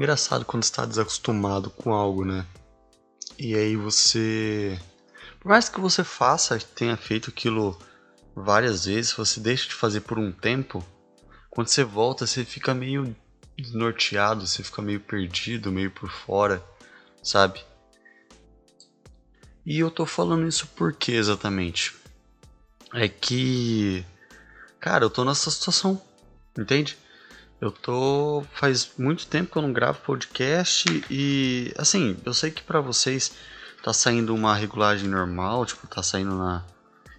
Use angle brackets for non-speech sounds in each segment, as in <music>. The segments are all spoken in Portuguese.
Engraçado quando está desacostumado com algo, né? E aí você. Por mais que você faça, tenha feito aquilo várias vezes, você deixa de fazer por um tempo, quando você volta, você fica meio desnorteado, você fica meio perdido, meio por fora, sabe? E eu tô falando isso por quê exatamente? É que. Cara, eu tô nessa situação, entende? Eu tô. Faz muito tempo que eu não gravo podcast e. Assim, eu sei que para vocês tá saindo uma regulagem normal, tipo, tá saindo na.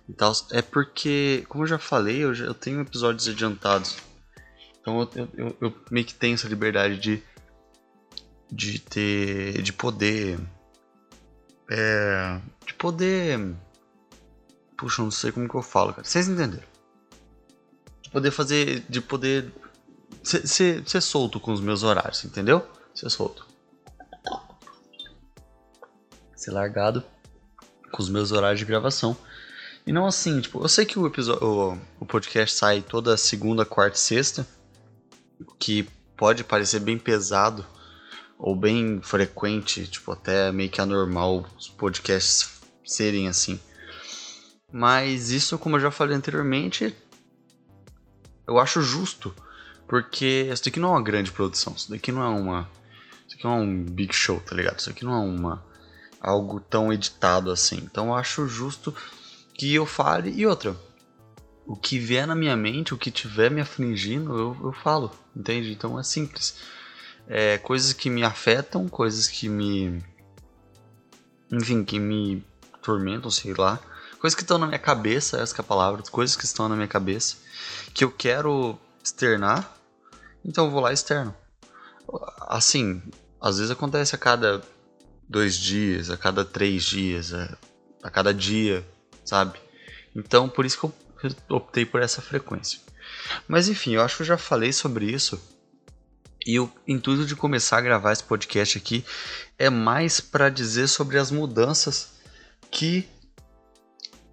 E tal. É porque, como eu já falei, eu, já, eu tenho episódios adiantados. Então eu, eu, eu meio que tenho essa liberdade de. De ter. De poder. É. De poder. Puxa, não sei como que eu falo, cara. Vocês entenderam? De poder fazer. De poder ser, ser, solto com os meus horários, entendeu? Ser solto. Ser largado com os meus horários de gravação. E não assim, tipo, eu sei que o episódio, o, o podcast sai toda segunda, quarta e sexta, que pode parecer bem pesado ou bem frequente, tipo, até meio que anormal os podcasts serem assim. Mas isso, como eu já falei anteriormente, eu acho justo porque isso daqui não é uma grande produção, isso daqui não é uma. Isso aqui não é um big show, tá ligado? Isso aqui não é uma. algo tão editado assim. Então eu acho justo que eu fale. E outra, o que vier na minha mente, o que tiver me afligindo, eu, eu falo, entende? Então é simples. É, coisas que me afetam, coisas que me. Enfim, que me tormentam, sei lá. Coisas que estão na minha cabeça, essa é a palavra, coisas que estão na minha cabeça, que eu quero externar então eu vou lá externo. Assim, às vezes acontece a cada dois dias, a cada três dias, a, a cada dia, sabe? Então por isso que eu optei por essa frequência. Mas enfim, eu acho que eu já falei sobre isso. E o intuito de começar a gravar esse podcast aqui é mais para dizer sobre as mudanças que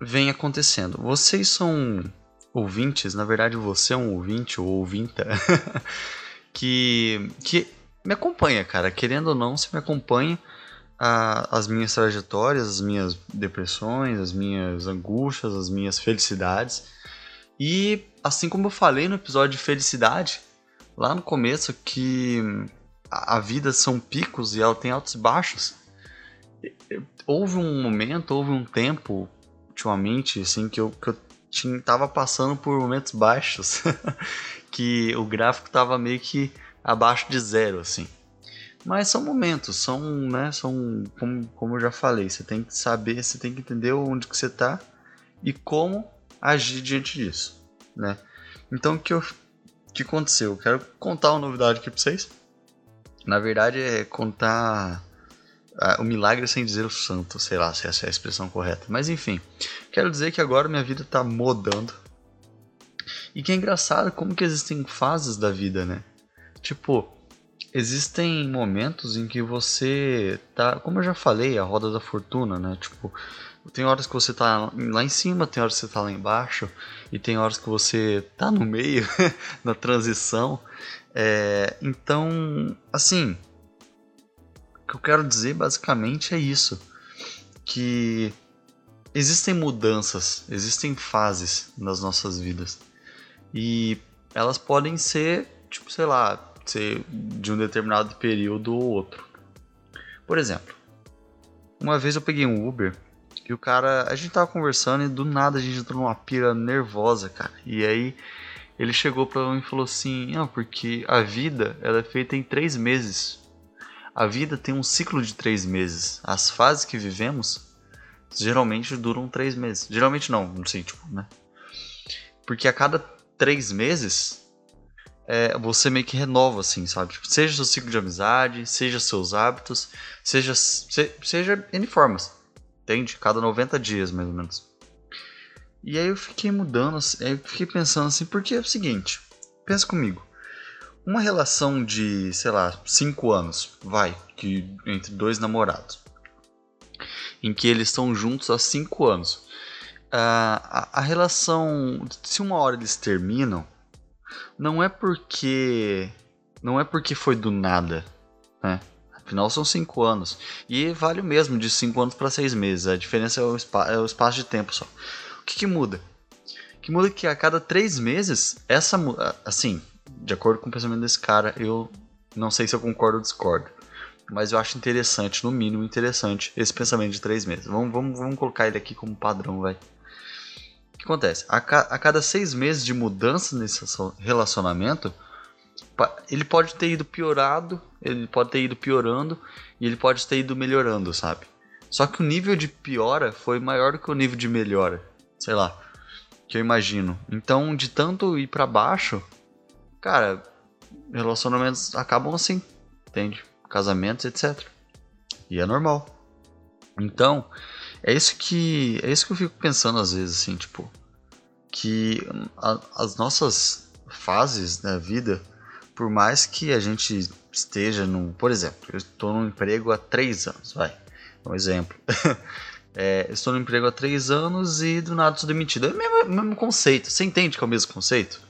vem acontecendo. Vocês são ouvintes, na verdade você é um ouvinte ou ouvinta, <laughs> que, que me acompanha, cara. Querendo ou não, você me acompanha a, as minhas trajetórias, as minhas depressões, as minhas angústias, as minhas felicidades. E assim como eu falei no episódio de felicidade, lá no começo, que a, a vida são picos e ela tem altos e baixos. Houve um momento, houve um tempo, ultimamente, assim, que eu, que eu tinha, tava passando por momentos baixos, <laughs> que o gráfico tava meio que abaixo de zero, assim. Mas são momentos, são, né, são, como, como eu já falei, você tem que saber, você tem que entender onde que você tá e como agir diante disso, né. Então, o que, eu, que aconteceu? Eu quero contar uma novidade aqui pra vocês. Na verdade, é contar o milagre sem dizer o santo, sei lá se essa é a expressão correta. Mas enfim, quero dizer que agora minha vida está mudando. E que é engraçado como que existem fases da vida, né? Tipo, existem momentos em que você tá, como eu já falei, a roda da fortuna, né? Tipo, tem horas que você tá lá em cima, tem horas que você tá lá embaixo, e tem horas que você tá no meio, <laughs> na transição. É, então, assim, que eu quero dizer basicamente é isso. Que existem mudanças, existem fases nas nossas vidas. E elas podem ser, tipo, sei lá, ser de um determinado período ou outro. Por exemplo, uma vez eu peguei um Uber e o cara, a gente tava conversando e do nada a gente entrou numa pira nervosa, cara. E aí ele chegou para mim e falou assim: "Não, porque a vida ela é feita em três meses. A vida tem um ciclo de três meses. As fases que vivemos geralmente duram três meses. Geralmente não, não sei, tipo, né? Porque a cada três meses é, você meio que renova, assim, sabe? Tipo, seja seu ciclo de amizade, seja seus hábitos, seja, se, seja N formas. Entende? Cada 90 dias, mais ou menos. E aí eu fiquei mudando, assim, eu fiquei pensando assim, porque é o seguinte, pensa comigo uma relação de, sei lá, cinco anos, vai, que entre dois namorados, em que eles estão juntos há cinco anos. Uh, a, a relação, se uma hora eles terminam, não é porque não é porque foi do nada, né? Afinal, são cinco anos. E vale o mesmo de cinco anos para seis meses. A diferença é o, é o, espaço de tempo só. O que, que muda? O que muda é que a cada três meses, essa. Assim, de acordo com o pensamento desse cara, eu não sei se eu concordo ou discordo. Mas eu acho interessante, no mínimo interessante, esse pensamento de três meses. Vamos, vamos, vamos colocar ele aqui como padrão, vai. O que acontece? A, ca a cada seis meses de mudança nesse relacionamento, ele pode ter ido piorado, ele pode ter ido piorando e ele pode ter ido melhorando, sabe? Só que o nível de piora foi maior do que o nível de melhora, sei lá, que eu imagino. Então, de tanto ir para baixo, cara, relacionamentos acabam assim, entende? Casamentos, etc. E é normal. Então, é isso que é isso que eu fico pensando às vezes assim, tipo, que a, as nossas fases da vida por mais que a gente esteja no. Por exemplo, eu estou no emprego há três anos, vai. Um exemplo. <laughs> é, estou no emprego há três anos e do nada sou demitido. É o mesmo, mesmo conceito. Você entende que é o mesmo conceito?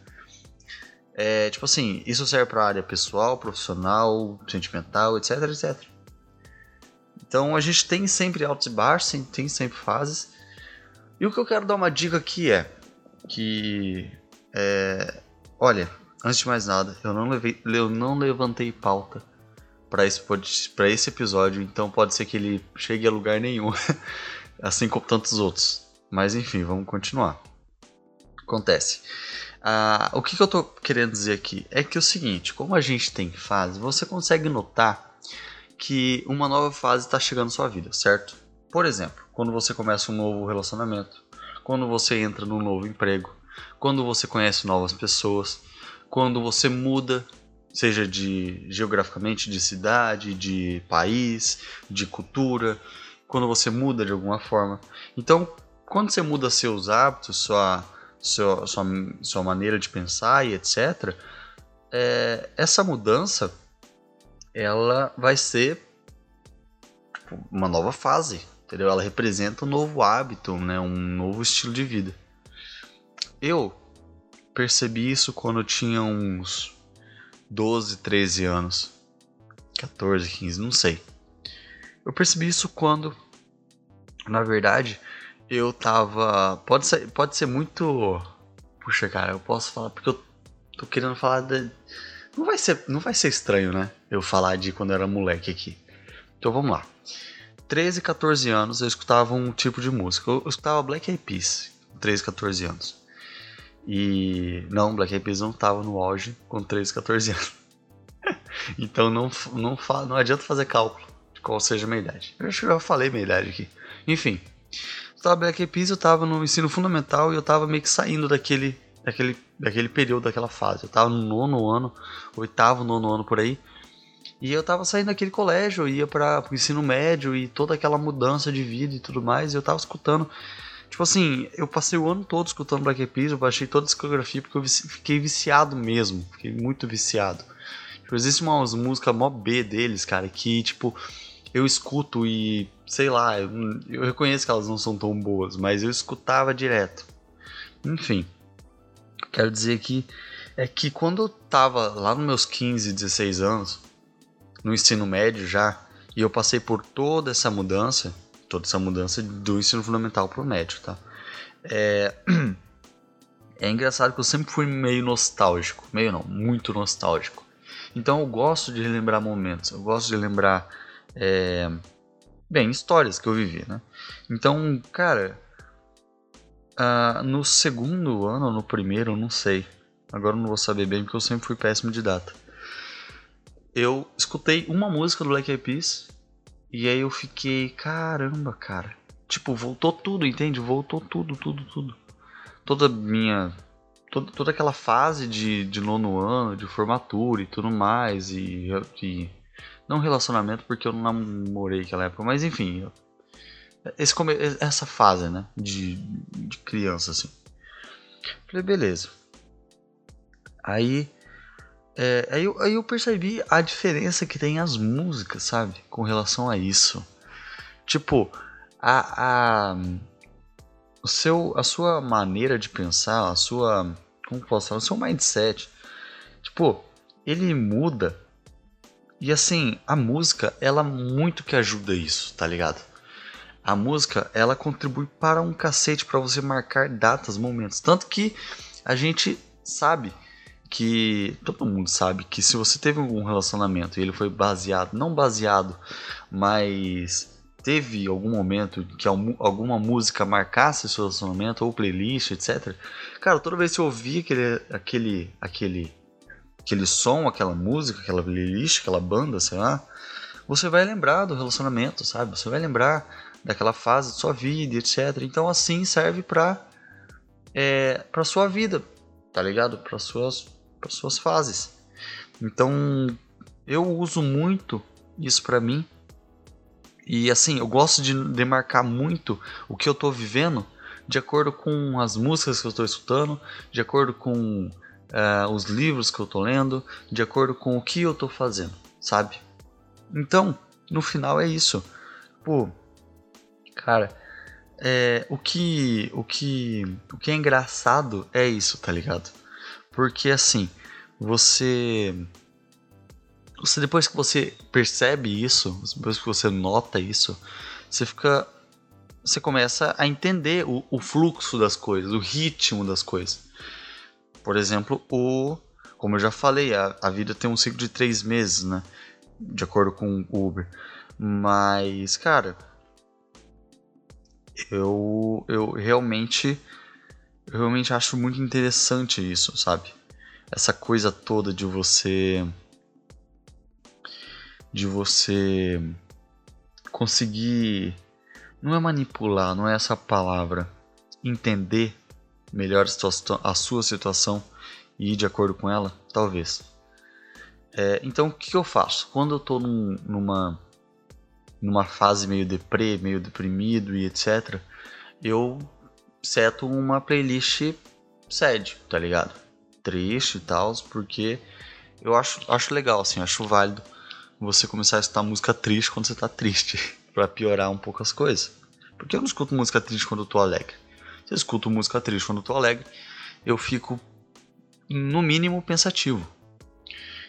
É, tipo assim, isso serve para área pessoal, profissional, sentimental, etc, etc. Então a gente tem sempre altos e baixos, tem sempre fases. E o que eu quero dar uma dica aqui é que, é, olha, Antes de mais nada, eu não, levei, eu não levantei pauta para esse, esse episódio, então pode ser que ele chegue a lugar nenhum, <laughs> assim como tantos outros. Mas enfim, vamos continuar. Acontece. Ah, o que, que eu tô querendo dizer aqui é que é o seguinte: como a gente tem fase, você consegue notar que uma nova fase está chegando na sua vida, certo? Por exemplo, quando você começa um novo relacionamento, quando você entra num novo emprego, quando você conhece novas pessoas, quando você muda, seja de geograficamente de cidade, de país, de cultura, quando você muda de alguma forma. Então, quando você muda seus hábitos, sua, sua, sua, maneira de pensar e etc., é, essa mudança ela vai ser tipo, uma nova fase, entendeu? Ela representa um novo hábito, né? um novo estilo de vida. Eu percebi isso quando eu tinha uns 12, 13 anos. 14, 15, não sei. Eu percebi isso quando, na verdade, eu tava. Pode ser, pode ser muito. Puxa, cara, eu posso falar porque eu tô querendo falar de. Não vai ser, não vai ser estranho, né? Eu falar de quando eu era moleque aqui. Então vamos lá. 13, 14 anos eu escutava um tipo de música. Eu, eu escutava Black Eyed Peas. 13, 14 anos. E não, Black Eyed Peas não tava no auge com 13, 14 anos. <laughs> então não, não, não adianta fazer cálculo de qual seja a minha idade. Eu acho que já falei minha idade aqui. Enfim, tava Black Eyed Peas, eu tava no ensino fundamental e eu tava meio que saindo daquele, daquele, daquele período, daquela fase. Eu tava no nono ano, oitavo, nono ano por aí. E eu tava saindo daquele colégio, ia para o ensino médio e toda aquela mudança de vida e tudo mais, e eu tava escutando Tipo assim, eu passei o ano todo escutando Black Eyed Peas, eu baixei toda a discografia porque eu fiquei viciado mesmo, fiquei muito viciado. Tipo, existe umas músicas mó B deles, cara, que tipo, eu escuto e, sei lá, eu, eu reconheço que elas não são tão boas, mas eu escutava direto. Enfim, quero dizer aqui é que quando eu tava lá nos meus 15, 16 anos, no ensino médio já, e eu passei por toda essa mudança, toda essa mudança do ensino fundamental para o médio, tá? É... <clears throat> é engraçado que eu sempre fui meio nostálgico, meio não, muito nostálgico. Então eu gosto de relembrar momentos, eu gosto de lembrar, é... bem, histórias que eu vivi, né? Então, cara, uh, no segundo ano, no primeiro, eu não sei. Agora eu não vou saber bem porque eu sempre fui péssimo de data. Eu escutei uma música do Black Eyed Peas e aí eu fiquei, caramba, cara. Tipo, voltou tudo, entende? Voltou tudo, tudo, tudo. Toda minha. Toda, toda aquela fase de, de nono ano, de formatura e tudo mais. E, e. Não relacionamento, porque eu não namorei naquela época, mas enfim. Esse, essa fase, né? De, de criança, assim. Falei, beleza. Aí é, aí, eu, aí eu percebi a diferença que tem as músicas, sabe? Com relação a isso. Tipo, a, a, o seu, a sua maneira de pensar, a sua. Como posso falar? O seu mindset. Tipo, ele muda E assim, a música, ela muito que ajuda isso, tá ligado? A música, ela contribui para um cacete para você marcar datas, momentos. Tanto que a gente sabe que todo mundo sabe que se você teve algum relacionamento e ele foi baseado, não baseado, mas teve algum momento que alguma música marcasse seu relacionamento ou playlist, etc. Cara, toda vez que eu ouvia aquele aquele aquele aquele som, aquela música, aquela playlist, aquela banda, sei lá, você vai lembrar do relacionamento, sabe? Você vai lembrar daquela fase de sua vida, etc. Então assim serve para é, para sua vida, tá ligado? Para suas para suas fases. Então eu uso muito isso para mim. E assim, eu gosto de demarcar muito o que eu tô vivendo de acordo com as músicas que eu estou escutando, de acordo com uh, os livros que eu tô lendo, de acordo com o que eu tô fazendo, sabe? Então, no final é isso. Pô, cara, é, o que o que o que é engraçado é isso, tá ligado? Porque assim, você você depois que você percebe isso, depois que você nota isso, você fica você começa a entender o, o fluxo das coisas, o ritmo das coisas. Por exemplo, o como eu já falei, a, a vida tem um ciclo de três meses, né? De acordo com o Uber. Mas, cara, eu, eu realmente eu realmente acho muito interessante isso, sabe? essa coisa toda de você de você conseguir não é manipular, não é essa palavra, entender melhor a, sua situação e ir de acordo com ela, talvez. É, então o que, eu faço? Quando eu estou num, numa numa fase meio deprê, meio deprimido e etc, eu seto uma playlist sad, tá ligado? triste e tal, porque eu acho, acho legal, assim, acho válido você começar a escutar música triste quando você tá triste, <laughs> para piorar um pouco as coisas. Porque eu não escuto música triste quando eu tô alegre. Se eu escuto música triste quando eu tô alegre, eu fico, no mínimo, pensativo.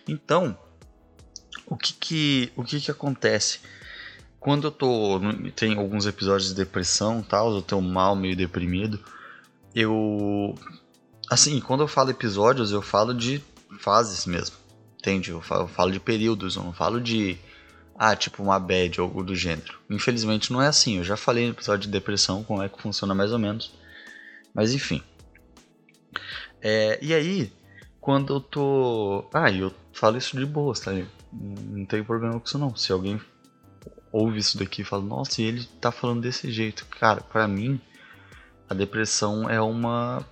Então, o que que, o que, que acontece? Quando eu tô. Tem alguns episódios de depressão tal, eu tô mal, meio deprimido. Eu Assim, quando eu falo episódios, eu falo de fases mesmo. Entende? Eu falo, eu falo de períodos, eu não falo de. Ah, tipo uma bad ou algo do gênero. Infelizmente não é assim. Eu já falei no episódio de depressão como é que funciona mais ou menos. Mas enfim. É, e aí, quando eu tô. Ah, eu falo isso de boa, tá? Não tem problema com isso não. Se alguém ouve isso daqui e fala, nossa, e ele tá falando desse jeito. Cara, para mim, a depressão é uma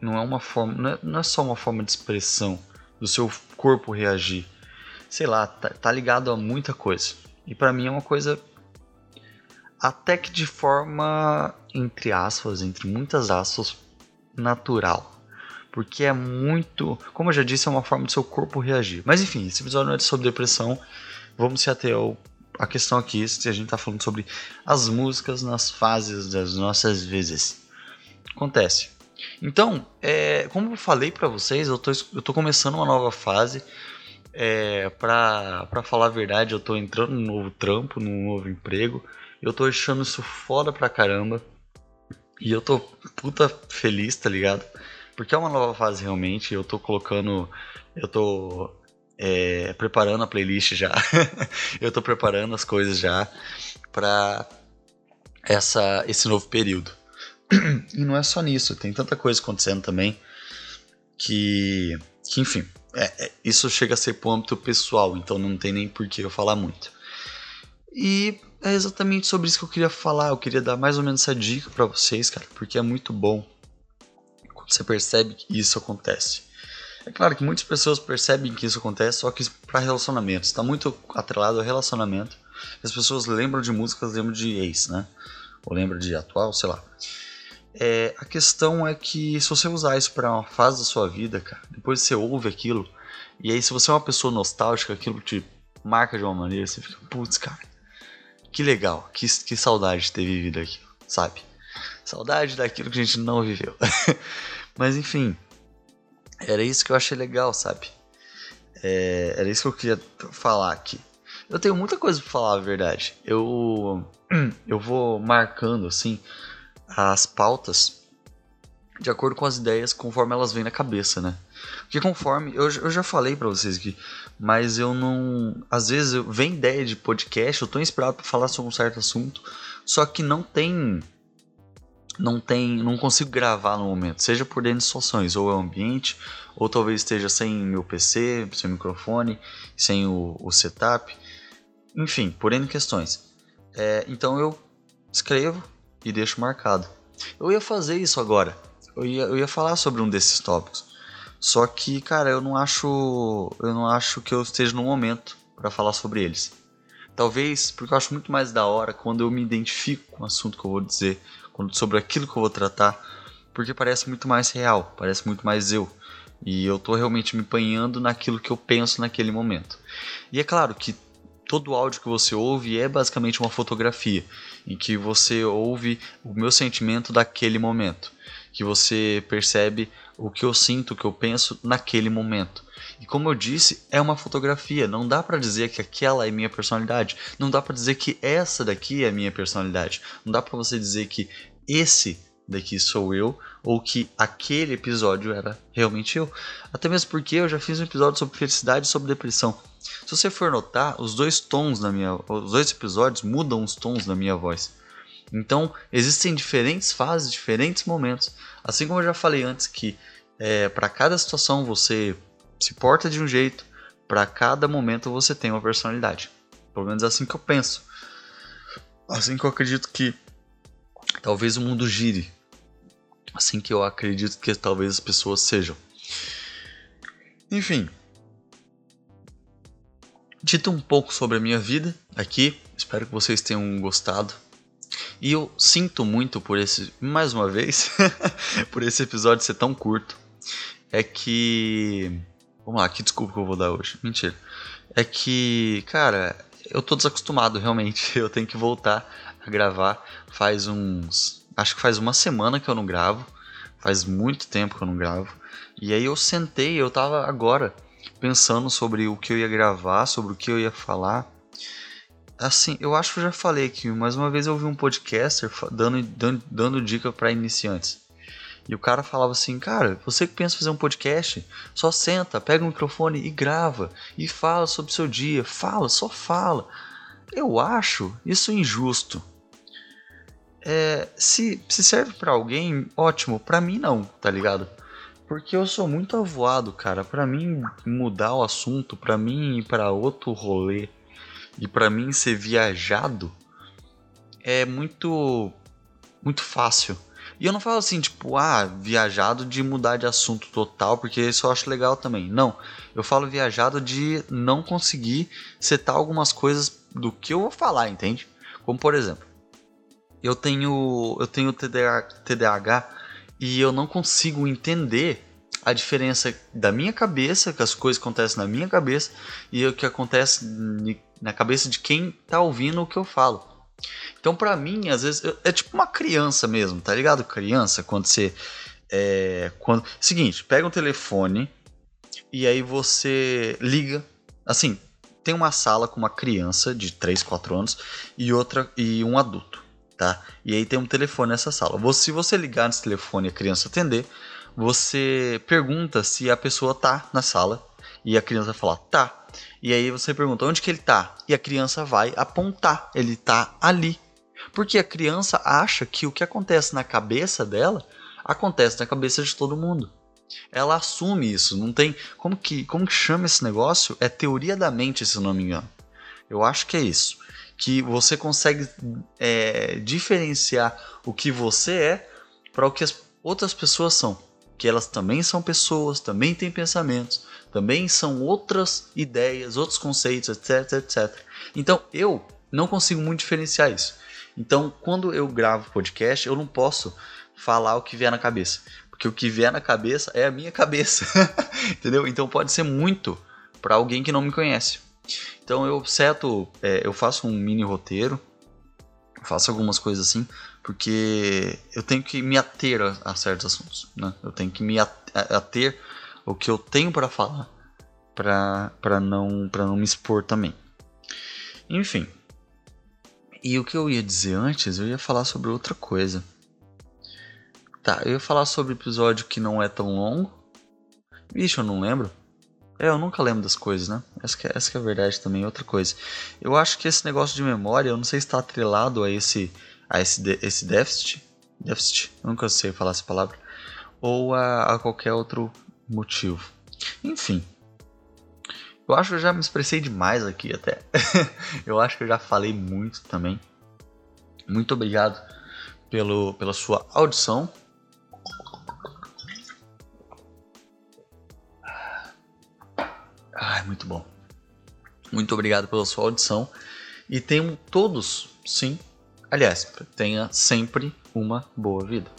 não é uma forma, não é, não é, só uma forma de expressão do seu corpo reagir. Sei lá, tá, tá ligado a muita coisa. E para mim é uma coisa até que de forma entre aspas, entre muitas aspas, natural. Porque é muito, como eu já disse, é uma forma do seu corpo reagir. Mas enfim, esse episódio não é sobre depressão. Vamos se ater ao a questão aqui, se a gente está falando sobre as músicas nas fases das nossas vezes. Acontece. Então, é, como eu falei para vocês, eu tô começando uma nova fase. É, pra falar a verdade, eu tô entrando num novo trampo, num novo emprego. Eu tô achando isso foda pra caramba. E eu tô puta feliz, tá ligado? Porque é uma nova fase realmente. Eu tô colocando. Eu tô é, preparando a playlist já. <laughs> eu tô preparando as coisas já pra essa, esse novo período. <clears throat> e não é só nisso, tem tanta coisa acontecendo também que, que enfim, é, é, isso chega a ser pro âmbito pessoal, então não tem nem por que eu falar muito. E é exatamente sobre isso que eu queria falar, eu queria dar mais ou menos essa dica para vocês, cara, porque é muito bom quando você percebe que isso acontece. É claro que muitas pessoas percebem que isso acontece, só que para relacionamentos, está muito atrelado ao relacionamento. As pessoas lembram de músicas, lembram de ex, né? Ou lembram de atual, sei lá. É, a questão é que se você usar isso para uma fase da sua vida, cara, depois você ouve aquilo, e aí se você é uma pessoa nostálgica, aquilo te marca de uma maneira, você fica, putz, cara, que legal, que, que saudade de ter vivido aquilo, sabe? Saudade daquilo que a gente não viveu. <laughs> Mas enfim, era isso que eu achei legal, sabe? É, era isso que eu queria falar aqui. Eu tenho muita coisa pra falar, a verdade. Eu, <clears throat> eu vou marcando, assim, as pautas de acordo com as ideias, conforme elas vêm na cabeça, né? Porque conforme. Eu, eu já falei para vocês aqui, mas eu não. Às vezes eu, vem ideia de podcast, eu tô inspirado para falar sobre um certo assunto, só que não tem. Não tem. Não consigo gravar no momento, seja por dentro de situações, ou é o ambiente, ou talvez esteja sem meu PC, sem microfone, sem o, o setup. Enfim, por N questões. É, então eu escrevo e deixo marcado. Eu ia fazer isso agora. Eu ia, eu ia falar sobre um desses tópicos. Só que, cara, eu não acho. Eu não acho que eu esteja no momento para falar sobre eles. Talvez porque eu acho muito mais da hora quando eu me identifico com o assunto que eu vou dizer, quando, sobre aquilo que eu vou tratar, porque parece muito mais real, parece muito mais eu. E eu tô realmente me empenhando naquilo que eu penso naquele momento. E é claro que todo áudio que você ouve é basicamente uma fotografia, em que você ouve o meu sentimento daquele momento, que você percebe o que eu sinto, o que eu penso naquele momento. E como eu disse, é uma fotografia, não dá para dizer que aquela é minha personalidade, não dá para dizer que essa daqui é minha personalidade, não dá para você dizer que esse daqui sou eu ou que aquele episódio era realmente eu. Até mesmo porque eu já fiz um episódio sobre felicidade e sobre depressão. Se você for notar, os dois tons na minha, os dois episódios mudam os tons da minha voz. Então, existem diferentes fases, diferentes momentos. Assim como eu já falei antes que é, para cada situação você se porta de um jeito, para cada momento você tem uma personalidade. Pelo menos é assim que eu penso. Assim que eu acredito que talvez o mundo gire. Assim que eu acredito que talvez as pessoas sejam. Enfim, dito um pouco sobre a minha vida aqui. Espero que vocês tenham gostado. E eu sinto muito por esse, mais uma vez, <laughs> por esse episódio ser tão curto. É que. Vamos lá, que desculpa que eu vou dar hoje. Mentira. É que, cara, eu tô desacostumado realmente. <laughs> Eu tenho que voltar a gravar. Faz uns. Acho que faz uma semana que eu não gravo. Faz muito tempo que eu não gravo. E aí eu sentei, eu tava agora pensando sobre o que eu ia gravar, sobre o que eu ia falar. Assim, eu acho que eu já falei aqui, mais uma vez eu vi um podcaster dando, dando, dando dica para iniciantes. E o cara falava assim, cara, você que pensa fazer um podcast, só senta, pega o microfone e grava. E fala sobre o seu dia. Fala, só fala. Eu acho isso injusto. É, se, se serve para alguém, ótimo. Para mim não, tá ligado? Porque eu sou muito avoado, cara. Para mim mudar o assunto, para mim ir para outro rolê e para mim ser viajado é muito muito fácil. E eu não falo assim, tipo, ah, viajado de mudar de assunto total, porque isso eu acho legal também. Não, eu falo viajado de não conseguir setar algumas coisas do que eu vou falar, entende? Como por exemplo, eu tenho eu tenho TDAH e eu não consigo entender a diferença da minha cabeça, que as coisas acontecem na minha cabeça, e o que acontece na cabeça de quem tá ouvindo o que eu falo. Então, para mim, às vezes, é tipo uma criança mesmo, tá ligado? Criança, quando você. É, quando, seguinte, pega um telefone e aí você liga. Assim, tem uma sala com uma criança de 3, 4 anos e outra e um adulto tá? E aí tem um telefone nessa sala. Se você ligar nesse telefone e a criança atender, você pergunta se a pessoa tá na sala e a criança vai falar tá. E aí você pergunta onde que ele tá e a criança vai apontar, ele tá ali. Porque a criança acha que o que acontece na cabeça dela acontece na cabeça de todo mundo. Ela assume isso, não tem como que como que chama esse negócio? É teoria da mente, se não me engano. Eu acho que é isso que você consegue é, diferenciar o que você é para o que as outras pessoas são. Que elas também são pessoas, também têm pensamentos, também são outras ideias, outros conceitos, etc, etc. Então eu não consigo muito diferenciar isso. Então quando eu gravo podcast, eu não posso falar o que vier na cabeça. Porque o que vier na cabeça é a minha <laughs> cabeça. Entendeu? Então pode ser muito para alguém que não me conhece. Então eu seto, é, eu faço um mini roteiro, faço algumas coisas assim, porque eu tenho que me ater a, a certos assuntos, né? Eu tenho que me ater o que eu tenho para falar para não, pra não me expor também. Enfim. E o que eu ia dizer antes, eu ia falar sobre outra coisa. Tá, eu ia falar sobre episódio que não é tão longo. Vixe, eu não lembro. É, eu nunca lembro das coisas, né? Essa que, é, essa que é a verdade também, outra coisa. Eu acho que esse negócio de memória, eu não sei se está atrelado a esse, a esse, esse déficit. Déficit, nunca sei falar essa palavra. Ou a, a qualquer outro motivo. Enfim. Eu acho que eu já me expressei demais aqui até. <laughs> eu acho que eu já falei muito também. Muito obrigado pelo, pela sua audição. Ai, muito bom. Muito obrigado pela sua audição. E tenham todos, sim, aliás, tenha sempre uma boa vida.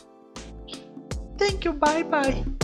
Thank you, bye bye.